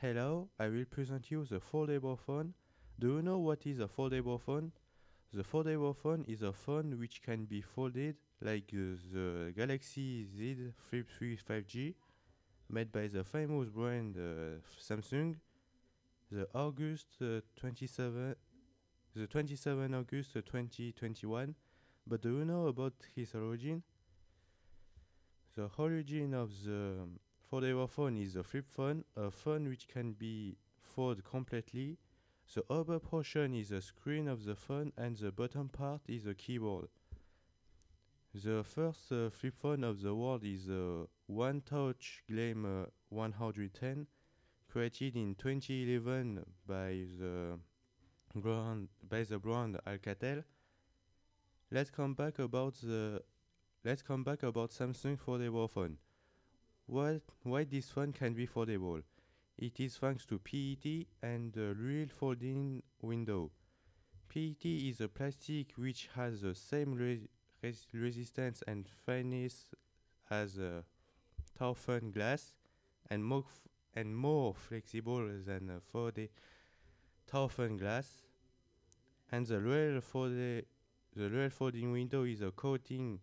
Hello, I will present you the foldable phone. Do you know what is a foldable phone? The foldable phone is a phone which can be folded like uh, the Galaxy Z Flip 3 5G made by the famous brand uh, Samsung. The August uh, 27 the 27 August uh, 2021. But do you know about his origin? The origin of the foldable phone is a flip phone, a phone which can be folded completely. The upper portion is the screen of the phone and the bottom part is the keyboard. The first uh, flip phone of the world is the One Touch Gleam uh, 110, created in 2011 by the brand by the brand Alcatel. Let's come back about the let's come back about Samsung foldable phone. What, why this phone can be foldable? It is thanks to PET and the real folding window. PET is a plastic which has the same re- res- resistance and fineness as a toughened glass and more, and more flexible than a 4D toughened glass. And the real, the real folding window is a coating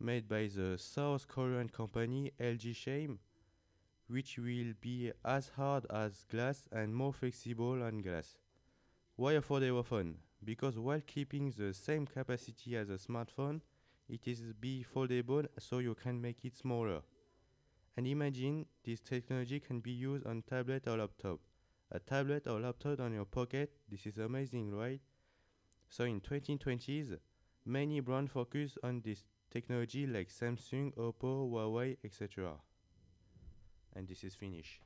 made by the South Korean company LG Chem, which will be as hard as glass and more flexible than glass. Why foldable phone? Because while keeping the same capacity as a smartphone, it is be foldable so you can make it smaller. And imagine this technology can be used on tablet or laptop. A tablet or laptop on your pocket, this is amazing, right? So in 2020s, many brands focus on this technology like Samsung, Oppo, Huawei, etc. And this is finished.